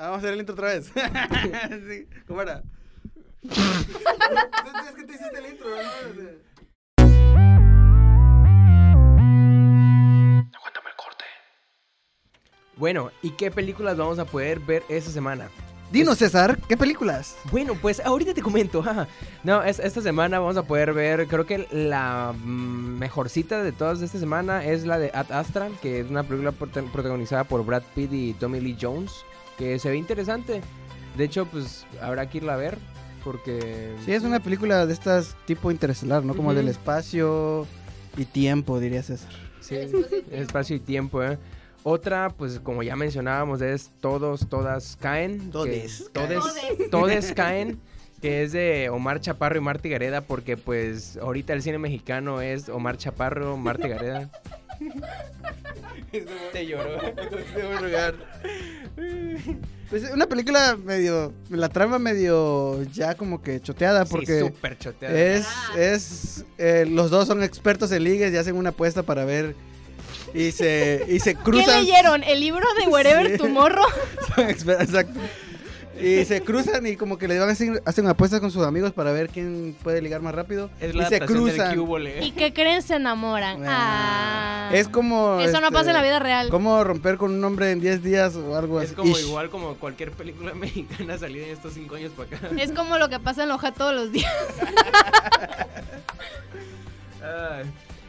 Ah, vamos a hacer el intro otra vez. Sí, ¿Cómo era? es que te hiciste el intro, ¿no? Sea, Bueno, ¿y qué películas vamos a poder ver esta semana? Dinos, César, ¿qué películas? Bueno, pues ahorita te comento. jaja. No, es- esta semana vamos a poder ver, creo que la mejorcita de todas de esta semana es la de Ad Astra, que es una película prota- protagonizada por Brad Pitt y Tommy Lee Jones, que se ve interesante. De hecho, pues habrá que irla a ver, porque... Sí, es una película de estas tipo interestelar, ¿no? Como del espacio y tiempo, diría César. Sí, espacio y tiempo, ¿eh? Otra, pues como ya mencionábamos, es Todos, Todas Caen. que- Todes, Todes. Todes Caen, que es de Omar Chaparro y Marta Gareda, porque pues ahorita el cine mexicano es Omar Chaparro, Marta Gareda. Te lloró. Pues es una película medio, la trama medio ya como que choteada porque sí, súper choteada. es, es, eh, los dos son expertos en ligues y hacen una apuesta para ver y se, y se ¿Qué cruzan. leyeron? ¿El libro de Wherever Sí. Tomorrow? Exacto. Y se cruzan y como que le van a hacer, hacen apuestas con sus amigos para ver quién puede ligar más rápido. Es y la se del cruzan. ¿Y qué creen? Se enamoran. Ah. Ah. Es como. Eso no este, pasa en la vida real. Como romper con un hombre en 10 días o algo así. Es como Ish. igual como cualquier película mexicana salida en estos cinco años para acá. Es como lo que pasa en Loja todos los días. Ay,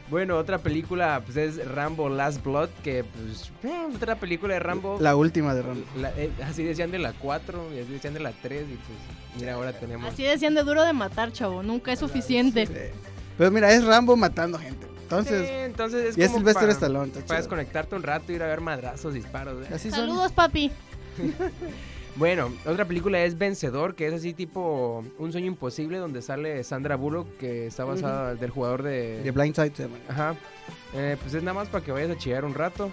Bueno, otra película pues es Rambo Last Blood, que pues eh, otra película de Rambo. La última de Rambo. La- eh, así decían de la 4 y así decían de la 3 y pues mira, ahora tenemos... Así decían de duro de matar, chavo. Nunca es suficiente. Sí. Pero mira, es Rambo matando gente. Entonces, Sí, entonces es y es Sylvester para- Stallone. Para desconectarte un rato, ir a ver madrazos, disparos. ¿eh? Así son. Saludos, papi. Bueno, otra película es Vencedor, que es así tipo Un sueño imposible, donde sale Sandra Bullock, que está basada del jugador de... De Blind Side se llama. Ajá. Eh, pues es nada más para que vayas a chillar un rato.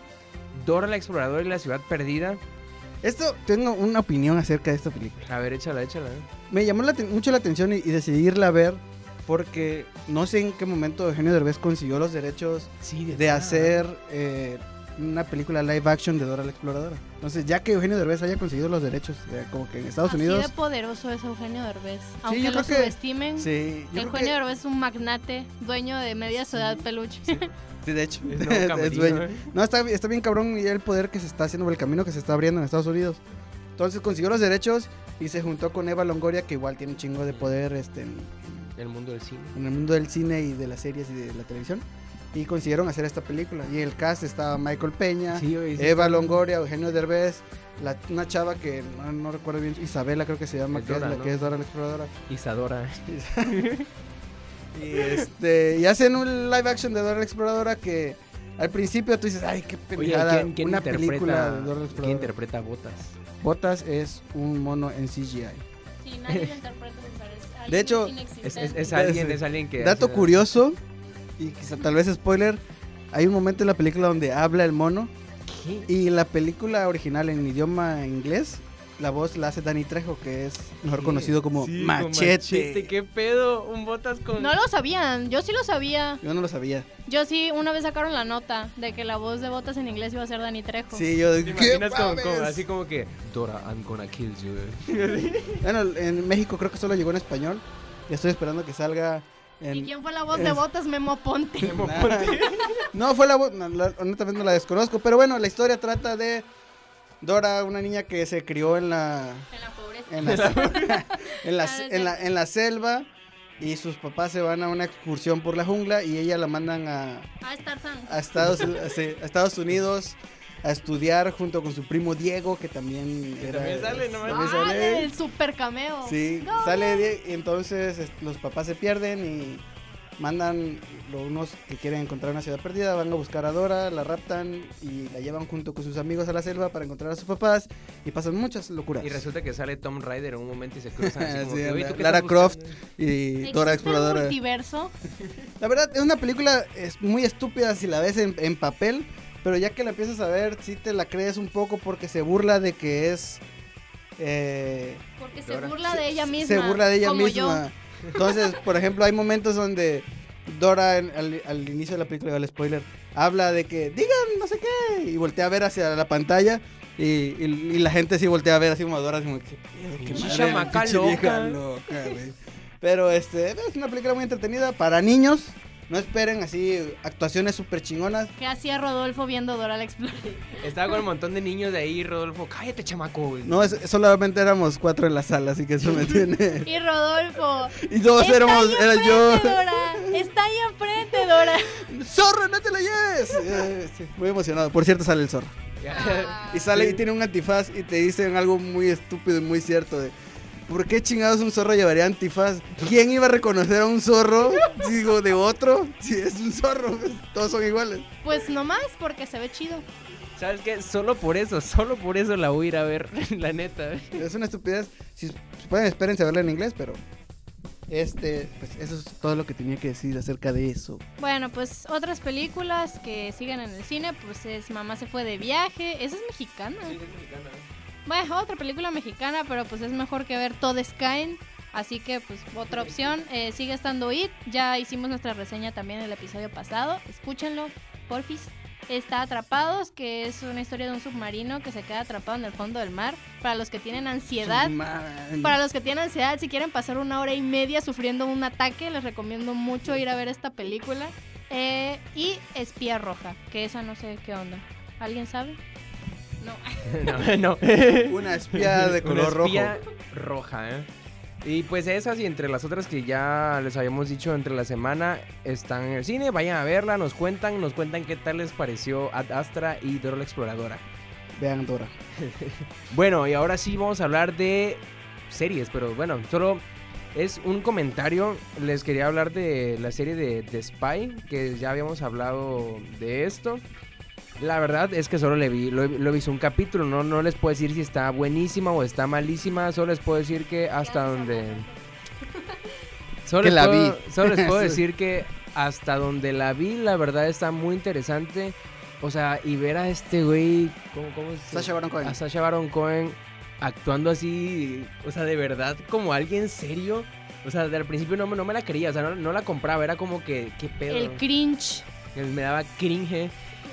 Dora la exploradora y la ciudad perdida. Esto, tengo una opinión acerca de esta película. A ver, échala, échala. ¿eh? Me llamó la mucho la atención y, y decidí irla a ver porque no sé en qué momento Eugenio Derbez consiguió los derechos Sí, de hacer eh, una película live action de Dora la Exploradora. Entonces, ya que Eugenio Derbez haya conseguido los derechos, eh, como que en Estados Así Unidos... de poderoso es Eugenio Derbez. Aunque yo lo creo que- subestimen, Sí, Eugenio que- Derbez es un magnate, dueño de media ciudad peluche. sí, de hecho. Es es dueño. ¿eh? No, está, está bien cabrón y el poder que se está haciendo, el camino que se está abriendo en Estados Unidos. Entonces consiguió los derechos y se juntó con Eva Longoria, que igual tiene un chingo de poder este, en, El mundo del cine. en el mundo del cine y de las series y de la televisión. Y consiguieron hacer esta película. Y en el cast estaba Michael Peña, Sí, oye, sí Eva Longoria, Eugenio Derbez, la- una chava que no, no recuerdo bien, Isabela creo que se llama, Es que Dora, es la ¿no? que es Dora la Exploradora. Isadora. Y, este, y hacen un live action de Dora la Exploradora que al principio tú dices, ay, qué Oye, pendejada, ¿quién, quién una interpreta, película de Dora la ¿quién Exploradora. interpreta a Botas? Botas es un mono en CGI. Sí, nadie lo interpreta, es alguien De hecho, Es, es, es alguien, es alguien que... Dato curioso, y quizá tal vez spoiler, hay un momento en la película donde habla el mono ¿Qué? y la película original en idioma inglés, la voz la hace Danny Trejo, que es mejor ¿Qué? conocido como Sí, Machete. ¿Qué pedo? Un Botas con... No lo sabían, yo sí lo sabía. Yo no lo sabía. Yo sí, una vez sacaron la nota de que la voz de botas en inglés iba a ser Dani Trejo. Sí, yo ¿Te ¿qué imaginas como, así como que Dora, I'm gonna kill you? Bueno, en México creo que solo llegó en español. Y estoy esperando que salga ¿Y quién fue la voz de botas? Memo Ponte. No, fue la voz, no, la- honestamente no la desconozco, pero bueno, la historia trata de Dora, una niña que se crió en la En la pobreza. en la, en la, Ah, en la, en la selva y sus papás se van a una excursión por la jungla y ella la mandan a, a Estados, a- sí, a Estados Unidos a estudiar junto con su primo Diego, que también Que era- también sale, no también. Ah, sale. el super cameo. Sí, No, sale y entonces los papás se pierden y mandan lo- unos que quieren encontrar una ciudad perdida, van a buscar a Dora, la raptan y la llevan junto con sus amigos a la selva para encontrar a sus papás y pasan muchas locuras. Y resulta que sale Tom Rider en un momento y se cruzan así como Sí, que, "Oye, la- ¿tú qué Lara Croft. buscando?" y ¿Existe Dora el Exploradora. multiverso? La verdad es una película es muy estúpida si la ves en, en papel, pero ya que la empiezas a ver sí te la crees un poco porque se burla de que es eh, Porque se Dora. burla de ella misma. Se burla de ella como misma. Entonces, por ejemplo, hay momentos donde Dora en- al, al inicio de la película, el spoiler, habla de que digan no sé qué y voltea a ver hacia la pantalla Y, y- y la gente sí voltea a ver así como a Dora, así como que, "Qué madre, loca". loca, güey". Pero este, es una película muy entretenida para niños. No esperen así actuaciones súper chingonas. ¿Qué hacía Rodolfo viendo Dora la Exploradora? Estaba con un montón de niños de ahí, Rodolfo. Cállate, chamaco. güey. No, es- solamente éramos cuatro en la sala, así que eso me tiene. Y Rodolfo. Y todos éramos, era yo. Dora. Está ahí enfrente, Dora. ¡Zorro, no te lo lleves! Eh, sí, muy emocionado. Por cierto, sale el zorro. Y sale y tiene un antifaz y te dicen algo muy estúpido y muy cierto de ¿Por qué chingados un zorro llevaría antifaz? ¿Quién iba a reconocer a un zorro? Digo, de otro. Si es un zorro, todos son iguales. Pues nomás porque se ve chido. ¿Sabes qué? Solo por eso, solo por eso la voy a ir a ver, la neta. Es una estupidez. Si si pueden, espérense a verla en inglés, pero este, pues eso es todo lo que tenía que decir acerca de eso. Bueno, pues otras películas que siguen en el cine, pues es Mamá se fue de viaje. Esa es mexicana. Bueno, otra película mexicana, pero pues es mejor que ver Todes Caen. Así que pues otra opción. Eh, sigue estando It. Ya hicimos nuestra reseña también el episodio pasado. Escúchenlo, porfis. Está Atrapados, que es una historia de un submarino que se queda atrapado en el fondo del mar. Para los que tienen ansiedad, Man. para los que tienen ansiedad, si quieren pasar una hora y media sufriendo un ataque, les recomiendo mucho ir a ver esta película. Eh, y Espía Roja, que esa no sé qué onda. ¿Alguien sabe? No. no, no. Una espía de color Una espía rojo. roja, ¿eh? Y pues esas y entre las otras que ya les habíamos dicho entre la semana están en el cine, vayan a verla, nos cuentan, nos cuentan qué tal les pareció Ad Astra y Dora la Exploradora. Vean Dora. Bueno, y ahora sí vamos a hablar de series, pero bueno, solo es un comentario. Les quería hablar de la serie de, de Spy, que ya habíamos hablado de esto. La verdad es que solo le vi, lo, he- lo visto un capítulo, no, no les puedo decir si está buenísima o está malísima, solo les puedo decir que hasta donde... Solo Que les la puedo- vi. Solo les puedo decir que hasta donde la vi, la verdad está muy interesante. O sea, y ver a este güey, ¿cómo, cómo se- Sacha Baron Cohen. a Sacha Baron Cohen actuando así, o sea, de verdad, como alguien serio. O sea, al principio no, me- no me la creía, o sea, no, no la compraba, era como que, ¿qué pedo? El cringe. Me daba cringe,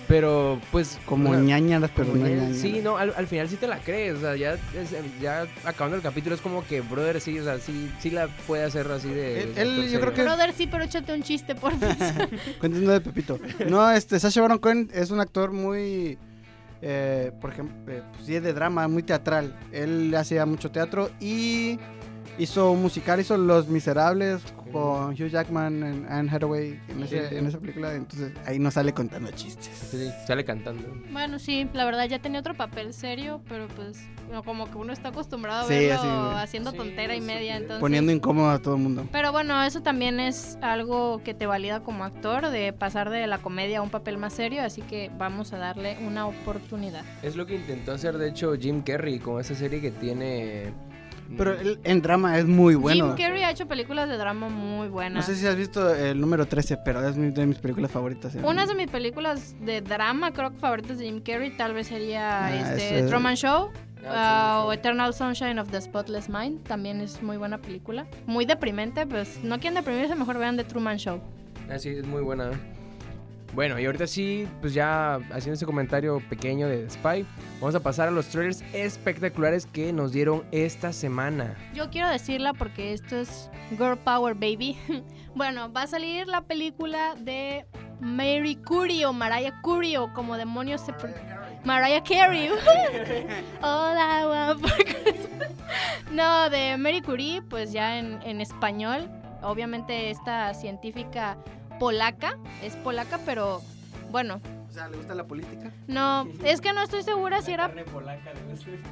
pero pues... Como o sea, ñañaras, pero como no. Sí, no, al, al final sí te la crees, o sea, ya, es- ya acabando el capítulo es como que, brother, sí, o sea, sí, sí la puede hacer así de... Él- yo creo que- Brother, sí, pero échate un chiste, por favor. Cuéntanos de Pepito. No, este, Sacha Baron Cohen es un actor muy, eh, por ejemplo, eh, pues, sí, de drama, muy teatral. Él hacía mucho teatro y hizo un musical, hizo Los Miserables con Hugh Jackman en Anne Hathaway en, ese- Sí, en esa película. Entonces ahí no sale contando chistes. Sí, sale cantando. bueno, sí, la verdad ya tenía otro papel serio, pero pues como que uno está acostumbrado a Sí, verlo así, haciendo Sí, tontera y media, entonces... Poniendo incómodo a todo el mundo. Pero bueno, eso también es algo que te valida como actor, de pasar de la comedia a un papel más serio, así que vamos a darle una oportunidad. Es lo que intentó hacer, de hecho, Jim Carrey con esa serie que tiene... Pero él en drama es muy bueno. Jim Carrey ha hecho películas de drama muy buenas. No sé si has visto el número 13, pero es mi- de mis películas favoritas. ¿eh? Una de mis películas de drama, creo que favoritas de Jim Carrey, tal vez sería Ah, este, ese- Truman Show. Ah, ah, sí, o. Eternal Sunshine of the Spotless Mind también es muy buena película. Muy deprimente, pues no quieren deprimirse, mejor vean The Truman Show. Así es muy buena. Bueno, y ahorita sí, pues ya haciendo ese comentario pequeño de Spy, vamos a pasar a los trailers espectaculares que nos dieron esta semana. Yo quiero decirla porque esto es Girl Power Baby. bueno, va a salir la película de Mary Curie o Mariah Curie o como demonios se... Mariah Carey. All I want for Christmas. No, de Mary Curie, pues ya en, en español. Obviamente esta científica polaca, es polaca, pero bueno, O sea, ¿le gusta la política? no, es que no estoy segura si era...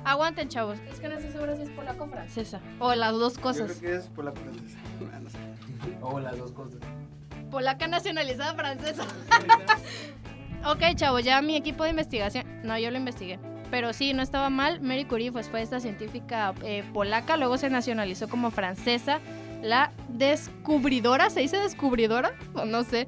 Aguanten, chavos, es que no estoy segura si es polaca o francesa. O las dos Yo cosas. creo que es por la francesa. No sé. O las dos cosas. Polaca nacionalizada francesa. ok, chavos, ya mi equipo de investigación. No, yo lo investigué. Pero sí, no estaba mal. Mary Curie pues, fue esta científica eh, polaca, luego se nacionalizó como francesa. La descubridora, ¿se dice descubridora? O no sé.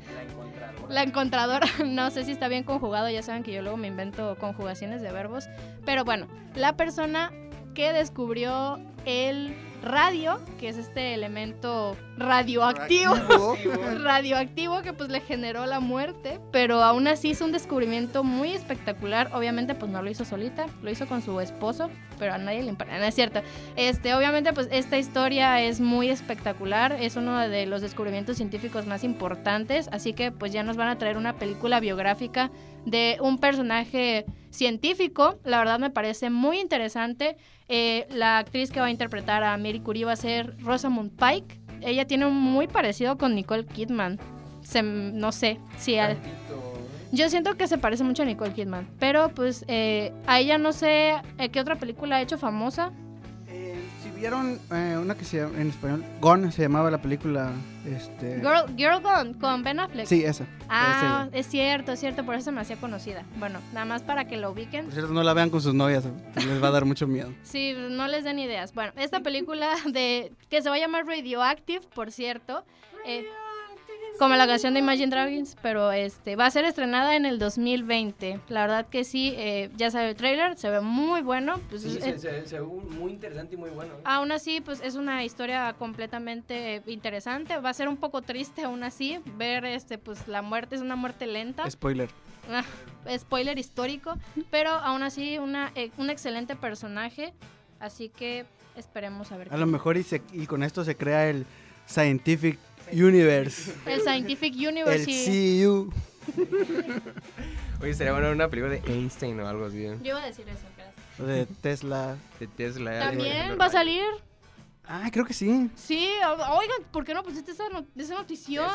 La encontradora, no sé si está bien conjugado, ya saben que yo luego me invento conjugaciones de verbos. Pero bueno, la persona que descubrió el radio, que es este elemento radioactivo. radioactivo que pues le generó la muerte, pero aún así es un descubrimiento muy espectacular. Obviamente pues no lo hizo solita, lo hizo con su esposo, pero a nadie le importa, no es cierto. Este, obviamente pues esta historia es muy espectacular, es uno de los descubrimientos científicos más importantes, así que pues ya nos van a traer una película biográfica de un personaje científico. La verdad me parece muy interesante. Eh, la actriz que va a interpretar a Mary Curie va a ser Rosamund Pike. Ella tiene un muy parecido con Nicole Kidman. no sé si... yo siento que se parece mucho a Nicole Kidman. Pero pues eh, a ella no sé eh, qué otra película ha hecho famosa vieron eh, una que se llama, en español, Gone se llamaba la película. Este... Girl, Girl Gone con Ben Affleck. Sí, esa. Ah, es cierto, es cierto, por eso me hacía conocida. Bueno, nada más para que lo ubiquen. Por cierto, no la vean con sus novias, les va a dar mucho miedo. sí, no les den ideas. Bueno, esta película de que se va a llamar Radioactive, por cierto. Eh, como la canción de Imagine Dragons, pero este va a ser estrenada en el 2020. La verdad que sí, eh, ya sabe el trailer, se ve muy bueno. Pues, sí, se, ve muy interesante y muy bueno. Aún así, pues es una historia completamente interesante. Va a ser un poco triste aún así ver este pues la muerte es una muerte lenta. Spoiler. Ah, spoiler histórico, pero aún así una, eh, un excelente personaje. Así que esperemos a ver. A lo mejor y, y con esto se crea el Scientific Universe. El Scientific Universe. El CU. Oye, sería bueno una película de Einstein o algo así. Yo iba a decir eso, O de Tesla. De Tesla. También va a salir. Ah, creo que sí. Sí, oigan, ¿por qué no pusiste esa, esa notición?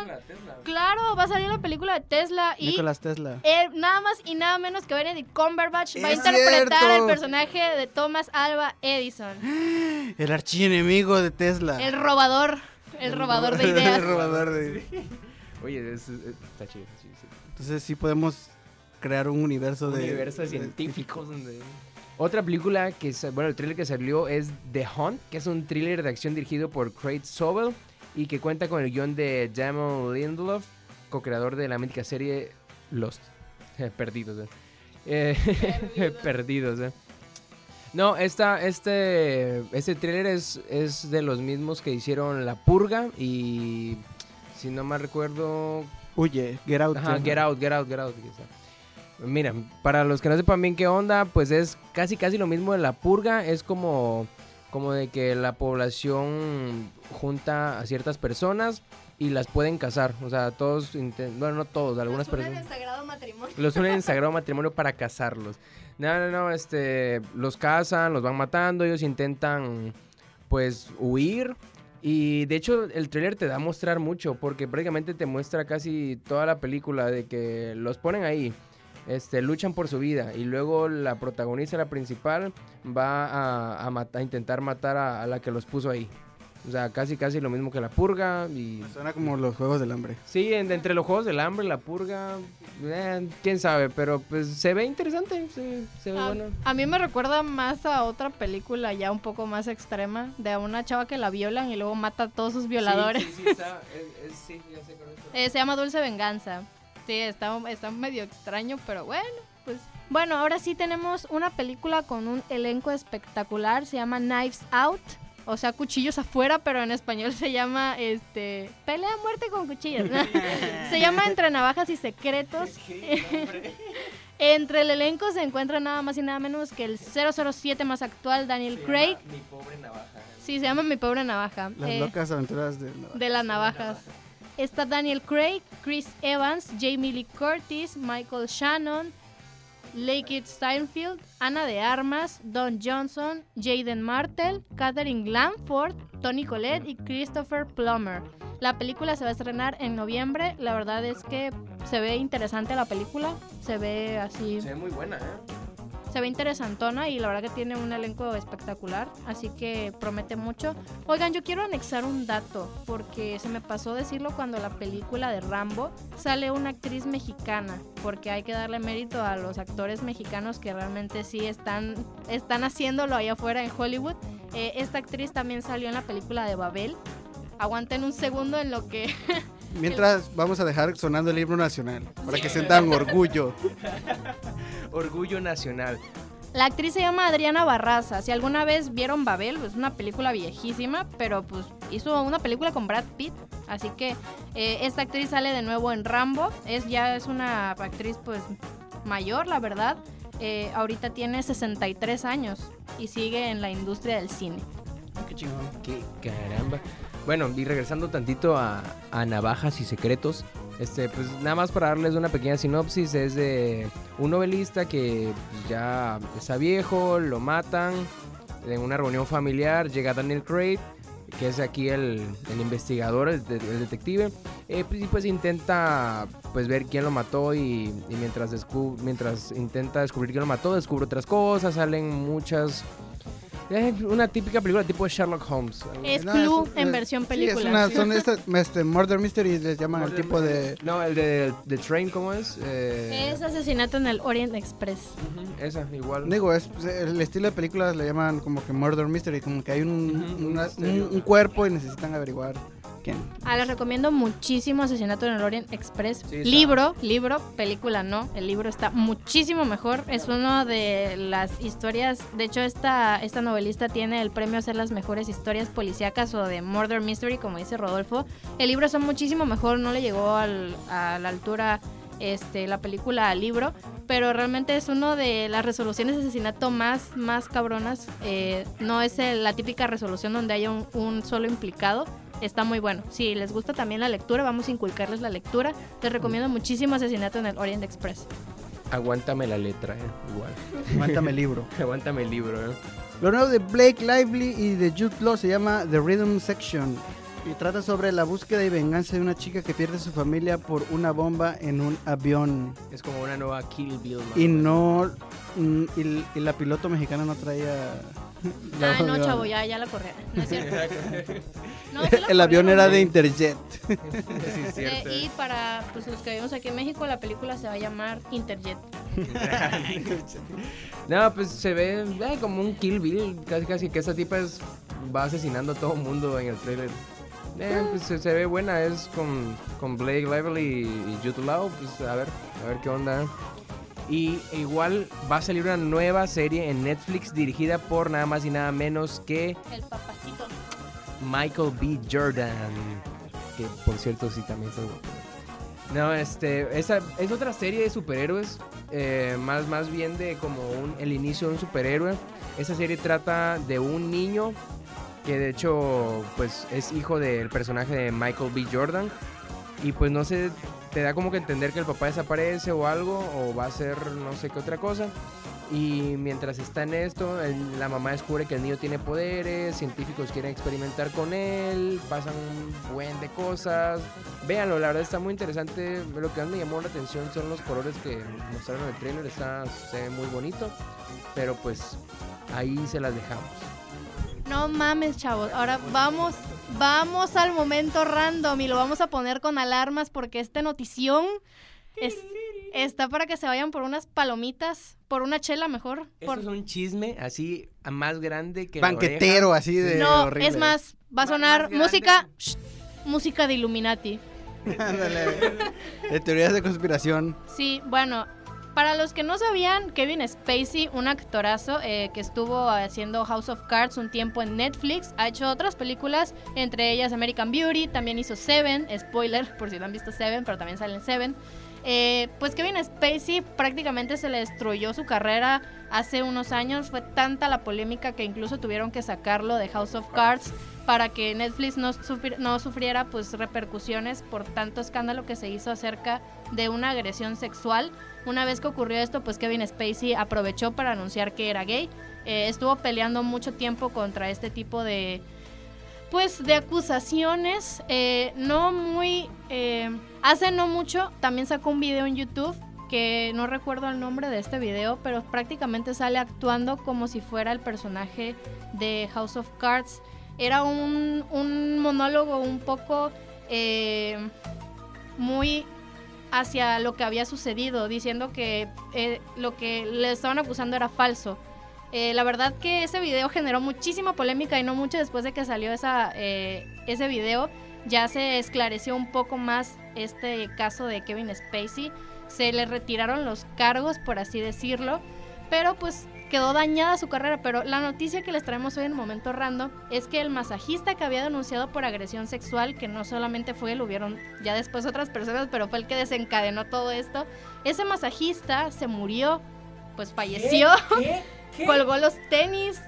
Claro, va a salir la película de Tesla y... Nicolás Tesla. Eh, nada más y nada menos que Benedict Cumberbatch va a interpretar el personaje de Thomas Alba Edison. El archienemigo de Tesla. El robador. El, robador de ideas. el robador de Oye, está chido. Entonces sí podemos crear un universo de... universo de científicos donde... Otra película que, bueno, el thriller que salió es The Hunt, que es un thriller de acción dirigido por Craig Sobel y que cuenta con el guion de Damon Lindelof, co-creador de la mítica serie Lost. Perdidos, eh. Perdidos, eh. No, esta, este, este thriller es, es de los mismos que hicieron La Purga y, si no me recuerdo... Huye, Get Out. Ajá, Get Out, Get Out, Get Out. Mira, para los que no sepan bien qué onda, pues es casi casi lo mismo de La Purga. Es como, como de que la población junta a ciertas personas y las pueden casar. O sea, todos, bueno, no todos, algunas personas. Los unen en sagrado matrimonio. Los unen en sagrado matrimonio para casarlos. No, no, no, este, los cazan, los van matando, ellos intentan, pues, huir. Y de hecho el trailer te da a mostrar mucho porque prácticamente te muestra casi toda la película de que los ponen ahí, este, luchan por su vida y luego la protagonista, la principal, va a, a, a intentar matar a, la que los puso ahí. O sea, casi casi lo mismo que la purga y... Suena como los Juegos del Hambre. Sí, entre los Juegos del Hambre, la purga, eh, quién sabe, pero pues se ve interesante, se ve a, bueno. A mí me recuerda más a otra película ya un poco más extrema, de una chava que la violan y luego mata a todos sus violadores. Sí, sí, está, sí ya sé eh, se llama Dulce Venganza. Sí, está, está medio extraño, pero bueno, pues... Bueno, ahora sí tenemos una película con un elenco espectacular, se llama Knives Out o sea, cuchillos afuera, pero en español se llama este pelea a muerte con cuchillos. se llama Entre navajas y secretos. Entre el elenco se encuentra nada más y nada menos que el 007 más actual, Daniel Craig. Mi pobre navaja. Sí, se llama Mi pobre navaja. Las eh, locas aventuras de, de las navajas. Está Daniel Craig, Chris Evans, Jamie Lee Curtis, Michael Shannon, Lakeith Steinfield, Ana de Armas, Don Johnson, Jaden Martel, Catherine Glanford, Tony Collette y Christopher Plummer. La película se va a estrenar en noviembre. La verdad es que se ve interesante la película. Se ve así. Se ve muy buena, ¿eh? Se ve interesantona y la verdad que tiene un elenco espectacular, así que promete mucho. Oigan, yo quiero anexar un dato, porque se me pasó decirlo cuando la película de Rambo sale una actriz mexicana, porque hay que darle mérito a los actores mexicanos que realmente sí están, están haciéndolo allá afuera en Hollywood. Eh, esta actriz también salió en la película de Babel. Aguanten un segundo en lo que... Mientras vamos a dejar sonando el himno nacional, para que sientan orgullo. orgullo nacional. La actriz se llama Adriana Barraza. Si alguna vez vieron Babel, es pues, una película viejísima, pero pues hizo una película con Brad Pitt. Así que eh, esta actriz sale de nuevo en Rambo. Es, ya es una actriz pues mayor, la verdad. Eh, ahorita tiene 63 años y sigue en la industria del cine. Qué chingón. Qué caramba. Bueno, y regresando tantito a, Navajas y Secretos, este, pues nada más para darles una pequeña sinopsis, es de un novelista que pues, ya está viejo, lo matan, en una reunión familiar llega Daniel Craig, que es aquí el, investigador, el, detective, eh, pues, y pues intenta pues ver quién lo mató y, mientras, mientras intenta descubrir quién lo mató, descubre otras cosas, salen muchas es una típica película tipo Sherlock Holmes. Es Clue en versión película. Sí, es una, son estas, este, Murder Mystery, les llaman el tipo de... No, el de, The Train, ¿cómo es? Eh... Es asesinato en el Orient Express. esa, igual. Digo, es, pues, el estilo de películas le llaman como que Murder Mystery, como que hay un, un cuerpo y necesitan averiguar Ah, les recomiendo muchísimo Asesinato en el Orient Express. libro, libro, película no. El libro está muchísimo mejor. Es una de las historias. De hecho, esta, esta novelista tiene el premio a hacer las mejores historias policíacas o de Murder Mystery, como dice Rodolfo. El libro está muchísimo mejor. No le llegó a la altura este, la película al libro, pero realmente es uno de las resoluciones de asesinato más, más cabronas. Eh, no es la típica resolución donde haya un, solo implicado. Está muy bueno. Si les gusta también la lectura, vamos a inculcarles la lectura. Les recomiendo muchísimo Asesinato en el Orient Express. Aguántame la letra, eh, igual. Aguántame el libro. Aguántame el libro, eh. Lo nuevo de Blake Lively y de Jude Law se llama The Rhythm Section y trata sobre la búsqueda y venganza de una chica que pierde su familia por una bomba en un avión. Es como una nueva Kill Bill. Y no. Mm, y, la piloto mexicana no traía. Ah, no, chavo, ya, ya la corría. No es cierto. el avión era de Interjet. y para pues, los que vivimos aquí en México, la película se va a llamar Interjet. no, pues se ve eh, como un Kill Bill, casi casi que esa tipa es, va asesinando a todo el mundo en el trailer. Eh, pues se, ve buena, es con, con Blake Lively y, y Jude Law, pues a ver, a ver qué onda. Y igual va a salir una nueva serie en Netflix dirigida por nada más y nada menos que... El papacito. Michael B. Jordan. Que por cierto sí también No, este, esa es otra serie de superhéroes, eh, más, más bien de como un, el inicio de un superhéroe. Esa serie trata de un niño que de hecho pues es hijo del personaje de Michael B. Jordan y pues no sé, te da como que entender que el papá desaparece o algo o va a ser no sé qué otra cosa y mientras está en esto la mamá descubre que el niño tiene poderes, científicos quieren experimentar con él, pasan un buen de cosas, véanlo, la verdad está muy interesante, lo que más me llamó la atención son los colores que mostraron en el trailer, está, se ve muy bonito, pero pues ahí se las dejamos. No mames, chavos. Ahora vamos, vamos al momento random y lo vamos a poner con alarmas porque esta notición está para que se vayan por unas palomitas, por una chela mejor. Esto es un chisme así más grande que banquetero así de No, es más, va a sonar música música de Illuminati. Ándale. de teorías de conspiración. Sí, bueno, para los que no sabían, Kevin Spacey, un actorazo eh, que estuvo haciendo House of Cards un tiempo en Netflix, ha hecho otras películas, entre ellas American Beauty, también hizo Seven, spoiler por si no han visto Seven, pero también sale en Seven. Eh, pues Kevin Spacey prácticamente se le destruyó su carrera hace unos años. Fue tanta la polémica que incluso tuvieron que sacarlo de House of Cards para que Netflix no, no sufriera pues repercusiones por tanto escándalo que se hizo acerca de una agresión sexual. Una vez que ocurrió esto, pues Kevin Spacey aprovechó para anunciar que era gay. Eh, estuvo peleando mucho tiempo contra este tipo de pues de acusaciones, eh, no muy... Eh, hace no mucho también sacó un video en YouTube que no recuerdo el nombre de este video, pero prácticamente sale actuando como si fuera el personaje de House of Cards. Era un, un monólogo un poco muy hacia lo que había sucedido, diciendo que lo que le estaban acusando era falso. Eh, la verdad que ese video generó muchísima polémica y no mucho después de que salió esa, eh, ese video ya se esclareció un poco más este caso de Kevin Spacey. Se le retiraron los cargos, por así decirlo. Pero pues quedó dañada su carrera, pero la noticia que les traemos hoy en Momento Random es que el masajista que había denunciado por agresión sexual, que no solamente fue él, hubieron ya después otras personas, pero fue el que desencadenó todo esto, ese masajista se murió, pues falleció, colgó los tenis,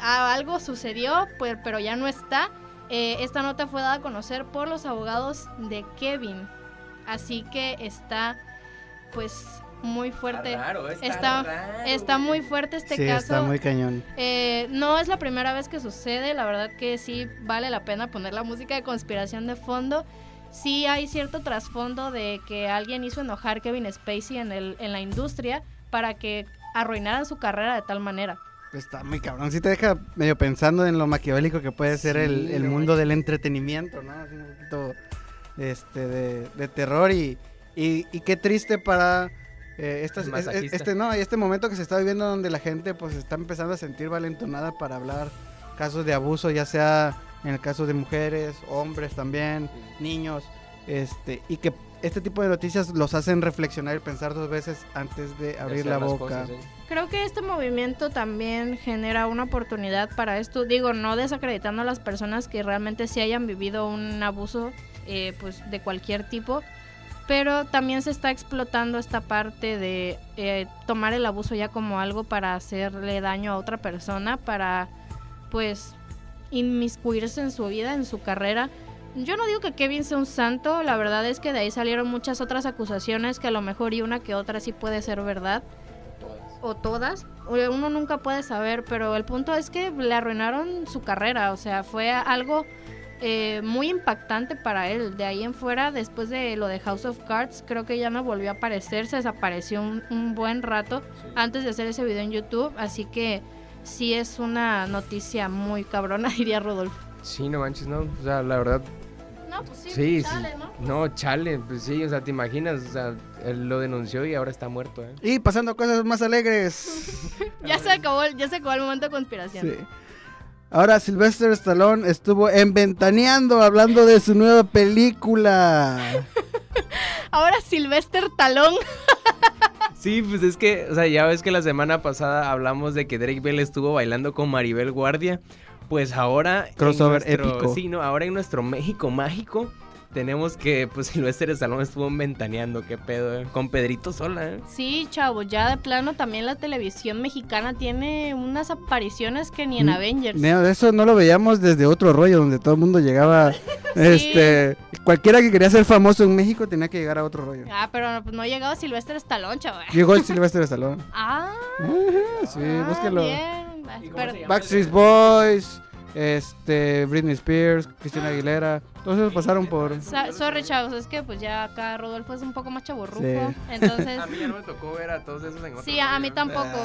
algo sucedió, pues, pero ya no está. Eh, esta nota fue dada a conocer por los abogados de Kevin, así que está pues muy fuerte. está, está, muy fuerte este sí, caso. Está muy cañón. Eh, no es la primera vez que sucede, la verdad que sí vale la pena poner la música de conspiración de fondo. Sí hay cierto trasfondo de que alguien hizo enojar a Kevin Spacey en, el, en la industria para que arruinaran su carrera de tal manera. Está muy cabrón, sí te deja medio pensando en lo maquiavélico que puede ser el, el mundo del entretenimiento, ¿no? un poquito este, de, de terror y, y, y, qué triste para eh, este, no, este momento que se está viviendo donde la gente pues está empezando a sentir valentonada para hablar casos de abuso, ya sea en el caso de mujeres, hombres también, niños, este, y que este tipo de noticias los hacen reflexionar y pensar dos veces antes de abrir la boca. Creo que este movimiento también genera una oportunidad para esto, digo, no desacreditando a las personas que realmente sí hayan vivido un abuso eh, pues de cualquier tipo, pero también se está explotando esta parte de eh, tomar el abuso ya como algo para hacerle daño a otra persona, para pues inmiscuirse en su vida, en su carrera. Yo no digo que Kevin sea un santo, la verdad es que de ahí salieron muchas otras acusaciones que a lo mejor y una que otra sí puede ser verdad. O todas. Uno nunca puede saber, pero el punto es que le arruinaron su carrera, o sea, fue algo eh, muy impactante para él. De ahí en fuera, después de lo de House of Cards, creo que ya no volvió a aparecer, se desapareció un, buen rato antes de hacer ese video en YouTube, así que sí es una noticia muy cabrona, diría Rodolfo. Sí, no manches, no, o sea, la verdad... No, pues sí, chale, ¿no? No, chale, pues sí, o sea, te imaginas, o sea, él lo denunció y ahora está muerto, ¿eh? Y pasando cosas más alegres. ya se acabó, ya se acabó el momento de conspiración. Sí. Ahora Sylvester Stallone estuvo enventaneando hablando de su nueva película. Ahora Sylvester Talón. sí, pues es que, o sea, ya ves que la semana pasada hablamos de que Drake Bell estuvo bailando con Maribel Guardia. Pues ahora. Crossover épico. Sí, no, ahora en nuestro México mágico tenemos que, pues, Silvestre Salón estuvo ventaneando, qué pedo, eh? con Pedrito Sola, ¿eh? Sí, chavo, ya de plano también la televisión mexicana tiene unas apariciones que ni en Avengers. No, eso no lo veíamos desde otro rollo, donde todo el mundo llegaba, este, cualquiera que quería ser famoso en México tenía que llegar a otro rollo. Ah, pero no, no llegaba Silvestre Stallone, chavo. Llegó el Silvestre Stallone. ah. sí, ah, búsquelo. Bien. Backstreet Boys este, Britney Spears, Cristina Aguilera, todos esos pasaron por... sorry, chavos, es que pues ya acá Rodolfo es un poco más chaburruco, entonces... a mí ya no me tocó ver a todos esos en otro Sí, a mí tampoco.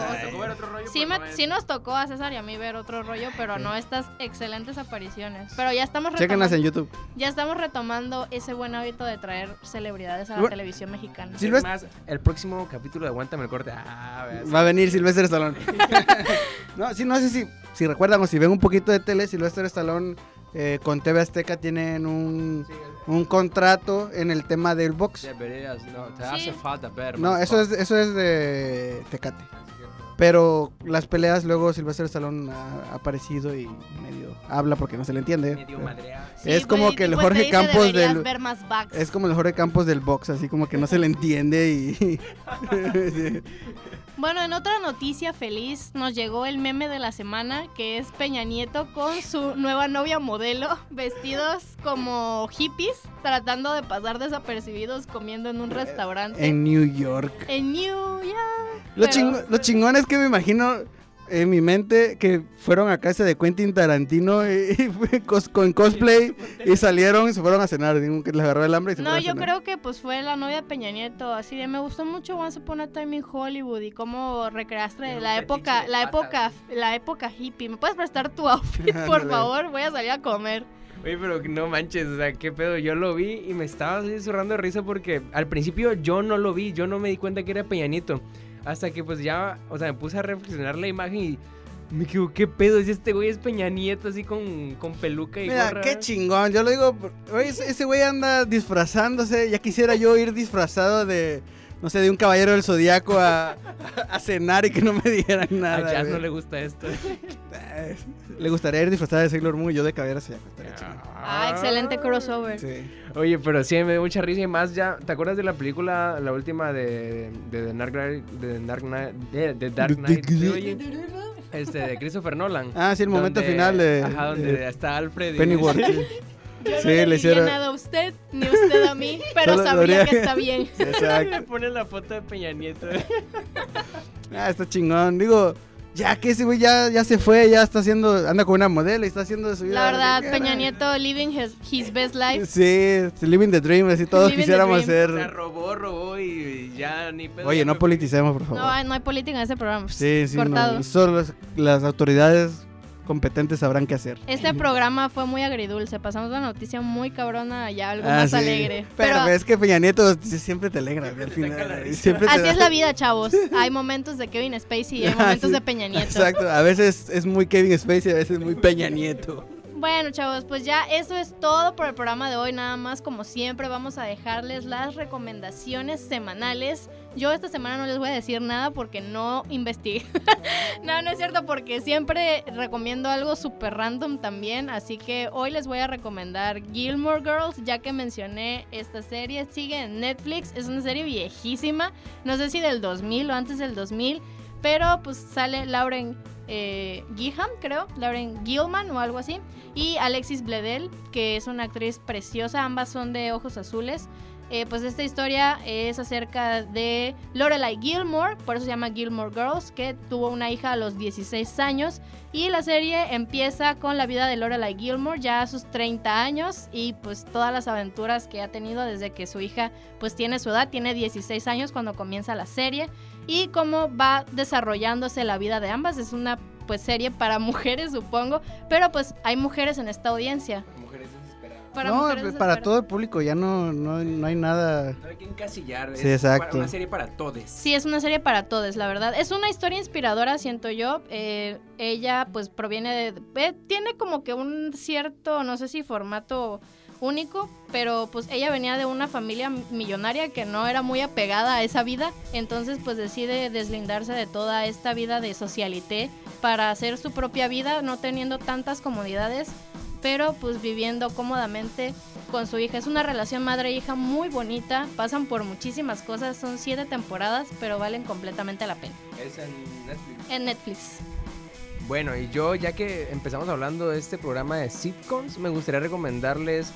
sí, sí nos tocó a César y a mí ver otro rollo, pero no estas excelentes apariciones. Pero ya estamos retomando... en YouTube. Ya estamos retomando ese buen hábito de traer celebridades a la televisión mexicana. Sí, más, el próximo capítulo de Aguántame el corte. Ah, Va a venir Silvestre Stallone. no, sí, no sé si si recuerdan o si ven un poquito de tele, Silvestre Stallone eh, con TV Azteca tienen un, un contrato en el tema del box. no, te hace falta ver. No, eso es, eso es de Tecate. Pero las peleas luego Silvestre Stallone ha aparecido y medio habla porque no se le entiende. Medio es como que el Jorge Campos del Es como el Jorge Campos del box, así como que no se le entiende y Bueno, en otra noticia feliz nos llegó el meme de la semana que es Peña Nieto con su nueva novia modelo vestidos como hippies tratando de pasar desapercibidos comiendo en un restaurante. En New York. En New York. Lo, lo chingón es que me imagino en mi mente que fueron a casa de Quentin Tarantino y, con cosplay y salieron y se fueron a cenar. Digo, que les agarró el hambre y se No, yo creo que pues fue la novia de Peña Nieto. Así de me gustó mucho Once Upon a Time in Hollywood y cómo recreaste la época, la época, la época hippie. ¿Me puedes prestar tu outfit, por favor? Voy a salir a comer. Oye, pero no manches, o sea, qué pedo. Yo lo vi y me estaba así zurrando de risa porque al principio yo no lo vi, yo no me di cuenta que era Peña Nieto. Hasta que pues ya, o sea, me puse a reflexionar la imagen y me quedo, ¿qué pedo? Es este güey es Peña Nieto así con, con peluca y Mira, qué chingón. Yo lo digo, ese güey anda disfrazándose. Ya quisiera yo ir disfrazado de, no sé, de un caballero del zodiaco a, a cenar y que no me dijeran nada. A Jazz no le gusta esto. Le gustaría ir disfrazada de Sailor Moon y yo de caballero del zodiaco. estaría chingón. Ah, excelente crossover. Sí. Oye, pero sí, me dio mucha risa y más ya. ¿Te acuerdas de la película, la última de, de, The Dark Knight, de Dark Knight, de, The Dark Knight? Este, de Christopher Nolan. Ah, sí, el momento Donde- final de, Ajá, donde de está Alfred. y- Pennyworth. sí. Yo no le, le hicieron- nada a usted, ni usted a mí, pero Solo sabría que está bien. Exacto. Le ponen la foto de Peña Nieto. Ah, está chingón. Digo, ya que ese güey ya, ya se fue, ya está haciendo, anda con una modelo y está haciendo de su vida. La verdad, ¿qué Peña? Nieto living his, his best life. Sí, living the dream, así todos Living quisiéramos dream. O sea, ser. robó, robó y ya ni pedo. Oye, no politicemos, por favor. No, hay- no hay política en ese programa. sí, sí, cortado. no. Solo las, las autoridades competentes sabrán qué hacer. Este programa fue muy agridulce. Pasamos una noticia muy cabrona y algo Ah, más sí. alegre. Pero, Pero, es que Peña Nieto siempre te alegra al final. Siempre así da- es la vida, chavos. Hay momentos de Kevin Spacey y hay Ah, momentos sí. de Peña Nieto. Exacto, a veces es muy Kevin Spacey, a veces muy Peña Nieto. Bueno, chavos, pues ya eso es todo por el programa de hoy. Nada más, como siempre, vamos a dejarles las recomendaciones semanales. Yo esta semana no les voy a decir nada porque no investigué. no, no es cierto, porque siempre recomiendo algo súper random también. Así que hoy les voy a recomendar Gilmore Girls, ya que mencioné esta serie. Sigue en Netflix, es una serie viejísima. No sé si del 2000 o antes del 2000. Pero pues sale Lauren eh, Giham, creo, Lauren Gilman o algo así, y Alexis Bledel, que es una actriz preciosa, ambas son de ojos azules. Eh, pues esta historia es acerca de Lorelai Gilmore, por eso se llama Gilmore Girls, que tuvo una hija a los 16 años. Y la serie empieza con la vida de Lorelai Gilmore ya a sus 30 años y pues todas las aventuras que ha tenido desde que su hija pues tiene su edad, tiene 16 años cuando comienza la serie y cómo va desarrollándose la vida de ambas. Es una pues serie para mujeres, supongo, pero pues hay mujeres en esta audiencia. Mujeres desesperadas. Para no, mujeres para todo el público ya no, no, no hay nada. No hay que encasillar. Sí, es exacto. una serie para todos. Sí, es una serie para todos, la verdad. Es una historia inspiradora, siento yo. Eh, ella, pues, proviene de... eh, tiene como que un cierto, no sé si formato único, pero pues ella venía de una familia millonaria que no era muy apegada a esa vida, entonces pues decide deslindarse de toda esta vida de socialité para hacer su propia vida, no teniendo tantas comodidades, pero pues viviendo cómodamente con su hija. Es una relación madre-hija muy bonita, pasan por muchísimas cosas, son siete temporadas, pero valen completamente la pena. Es en Netflix. En Netflix. Bueno, y yo, ya que empezamos hablando de este programa de sitcoms, me gustaría recomendarles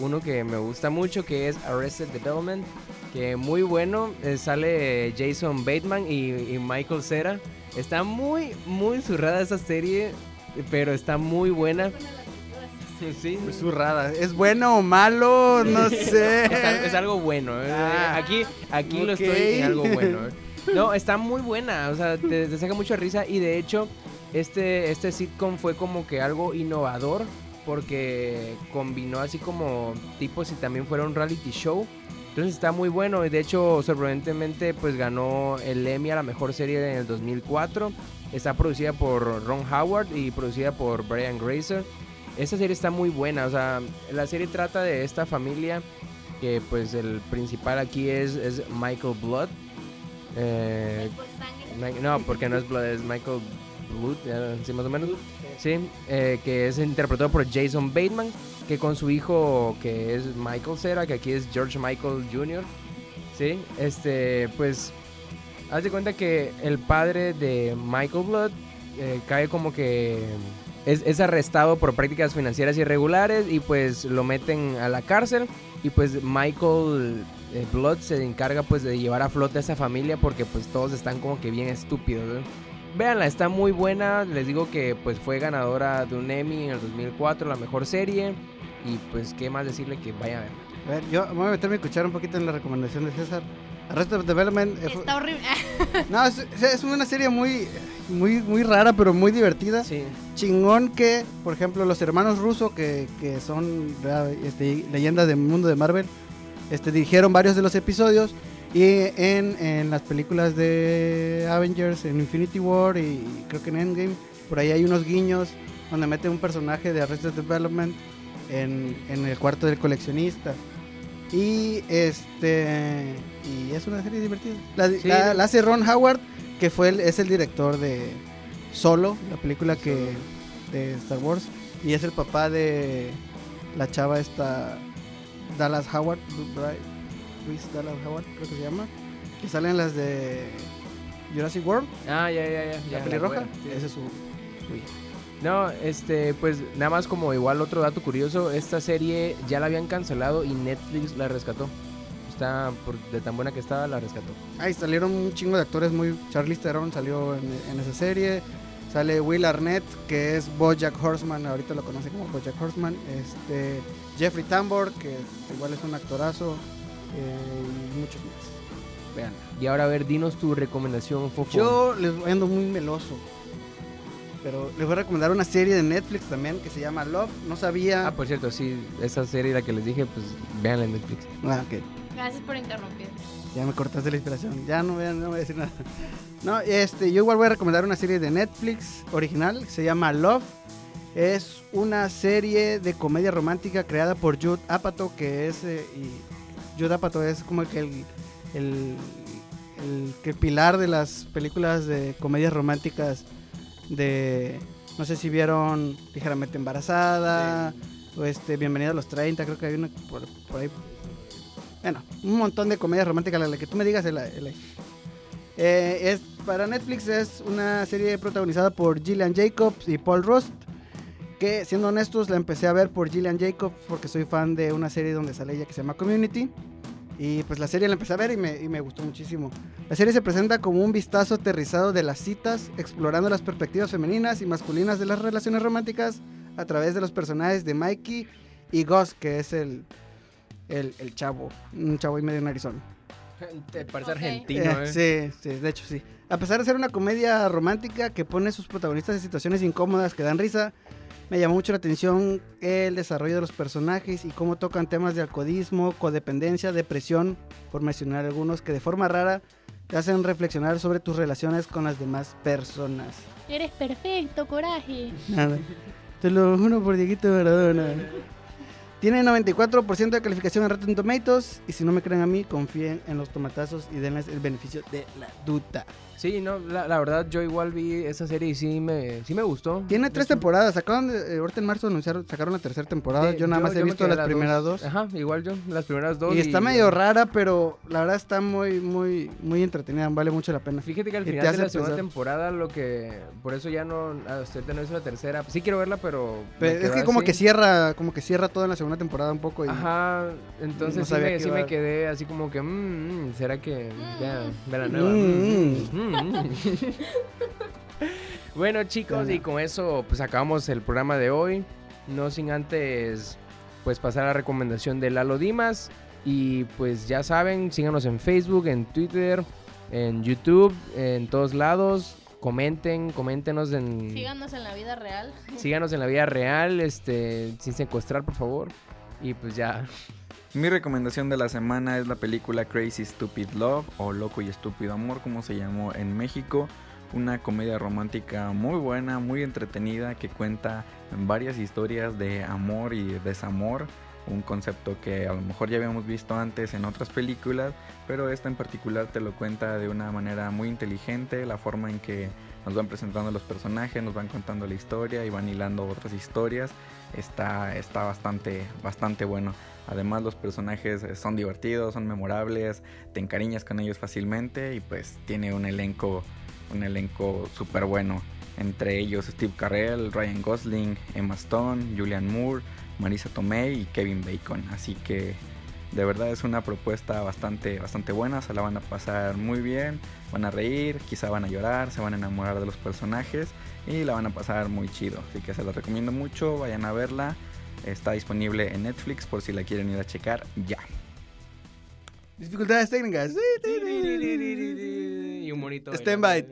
uno que me gusta mucho, que es Arrested Development, que muy bueno, eh, sale Jason Bateman y, y Michael Cera. Está muy, muy zurrada esa serie, pero está muy buena. Sí, Muy zurrada. ¿Es bueno o malo? No sé. es, al- es algo bueno. eh. Ah, aquí aquí lo estoy en algo bueno. eh. No, está muy buena. O sea, te, te saca mucha risa. Y de hecho, este, este sitcom fue como que algo innovador. Porque combinó así como tipo si también fuera un reality show. Entonces está muy bueno. Y de hecho, sorprendentemente, pues ganó el Emmy a la mejor serie en el 2004. Está producida por Ron Howard y producida por Brian Grazer. Esta serie está muy buena, o sea, la serie trata de esta familia que pues el principal aquí es, es Michael Blood. Eh, no, porque no es Blood, es Michael Blood, ya, sí, más o menos. Sí, eh, que es interpretado por Jason Bateman, que con su hijo que es Michael Cera, que aquí es George Michael Jr. Sí, este, pues, haz de cuenta que el padre de Michael Blood eh, cae como que es, es arrestado por prácticas financieras irregulares y pues lo meten a la cárcel y pues Michael eh, Blood se encarga pues de llevar a flote a esa familia porque pues todos están como que bien estúpidos. ¿no? Véanla, está muy buena, les digo que pues fue ganadora de un Emmy en el 2004, la mejor serie y pues qué más decirle que vayan a ver. A ver, yo me voy a meterme a escuchar un poquito en la recomendación de César. Arrested Development. eh, Está horrible. No, es, es una serie muy, muy, muy rara, pero muy divertida. Sí, Chingón que, por ejemplo, los hermanos Russo, que, que son este, leyendas del mundo de Marvel, este, dirigieron varios de los episodios. Y en, en las películas de Avengers, en Infinity War y creo que en Endgame, por ahí hay unos guiños donde mete un personaje de Arrested Development en, en el cuarto del coleccionista. Y este. Y es una serie divertida. La, Sí. la- la hace Ron Howard, que fue el- es el director de Solo, la película que de Star Wars. Y es el papá de la chava esta. Dallas Howard. Luis Dallas Howard, creo que se llama. Que salen las de Jurassic World. Ah, ya, ya, ya. ya la pelirroja. sí. Ese es su, su hija. No, este, pues nada más como igual otro dato curioso, esta serie ya la habían cancelado y Netflix la rescató. Está por, de tan buena que estaba, la rescató. Ahí salieron un chingo de actores muy... Charlize Theron salió en, en esa serie. Sale Will Arnett, que es Bojack Horseman, ahorita lo conocen como Bojack Horseman. Este, Jeffrey Tambor, que igual es un actorazo. Eh, y muchos más. Vean. Y ahora a ver, dinos tu recomendación, Fofo. Yo les ando muy meloso. Pero les voy a recomendar una serie de Netflix también que se llama Love. No sabía... Ah, por cierto, sí, esa serie la que les dije, pues véanla en Netflix. Ah, ok. Gracias por interrumpir. Ya me cortaste la inspiración. Ya no, voy a- no voy a decir nada. No, este, yo igual voy a recomendar una serie de Netflix original. Se llama Love. Es una serie de comedia romántica creada por Judd Apatow, que es... eh, y Judd Apatow es como que el, el, el pilar de las películas de comedias románticas de... No sé si vieron Ligeramente Embarazada o este Bienvenida a los 30, creo que hay una por, por ahí. Bueno, un montón de comedias románticas, la que tú me digas, el- Eh, es, para Netflix es una serie protagonizada por Gillian Jacobs y Paul Rust, que siendo honestos la empecé a ver por Gillian Jacobs porque soy fan de una serie donde sale ella que se llama Community. Y pues la serie la empecé a ver y me, y me gustó muchísimo. La serie se presenta como un vistazo aterrizado de las citas, explorando las perspectivas femeninas y masculinas de las relaciones románticas a través de los personajes de Mikey y Gus, que es el, el, el chavo, un chavo y medio narizón. Te parece Ok. argentino, Eh, ¿eh? Sí, sí, de hecho sí. A pesar de ser una comedia romántica que pone a sus protagonistas en situaciones incómodas que dan risa, me llamó mucho la atención el desarrollo de los personajes y cómo tocan temas de alcoholismo, codependencia, depresión, por mencionar algunos que de forma rara te hacen reflexionar sobre tus relaciones con las demás personas. Eres perfecto, coraje. Nada. Te lo juro por Dieguito Maradona. Tiene 94% de calificación en Rotten Tomatoes y si no me creen a mí, confíen en los tomatazos y denles el beneficio de la duda. Sí, no, la, la verdad yo igual vi esa serie y sí me, sí me gustó. Tiene tres hecho, temporadas. Acaban de, eh, ahorita en marzo anunciaron, sacaron la tercera temporada. sí, yo nada más he visto las primeras dos. Ajá, igual yo, las primeras dos. Y está medio rara, pero la verdad está muy, muy, muy entretenida. Vale mucho la pena. Fíjate que al final de la segunda pensar. temporada lo que... Por eso ya no... Ahorita no hizo la tercera. Sí quiero verla, pero... es que como que cierra, como que cierra todo en la segunda temporada un poco. Y Ajá, entonces No sí, me, sí me quedé así como que, mm, mm, ¿será que ya ve la Mm, nueva? mm. Mm, mm. bueno chicos, Bueno. y con eso pues acabamos el programa de hoy. No sin antes pues pasar a la recomendación de Lalo Dimas. Y pues ya saben, síganos en Facebook, en Twitter, en YouTube, en todos lados. Comenten, coméntenos en... Síganos en la vida real. Síganos en la vida real, este, sin secuestrar, por favor. Y pues ya. Mi recomendación de la semana es la película Crazy Stupid Love o Loco y Estúpido Amor, como se llamó en México. Una comedia romántica muy buena, muy entretenida, que cuenta varias historias de amor y desamor. Un concepto que a lo mejor ya habíamos visto antes en otras películas, pero esta en particular te lo cuenta de una manera muy inteligente, la forma en que nos van presentando los personajes, nos van contando la historia y van hilando otras historias. Está, está bastante, bastante bueno. Además los personajes son divertidos, son memorables, te encariñas con ellos fácilmente y pues tiene un elenco, un elenco súper bueno. Entre ellos Steve Carell, Ryan Gosling, Emma Stone, Julianne Moore, Marisa Tomei y Kevin Bacon. Así que de verdad es una propuesta bastante, bastante buena, se la van a pasar muy bien, van a reír, quizá van a llorar, se van a enamorar de los personajes y la van a pasar muy chido. Así que se la recomiendo mucho, vayan a verla. Está disponible en Netflix por si la quieren ir a checar ya. Dificultades técnicas. Y un monito. Stand by.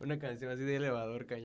Una canción así de elevador cañón.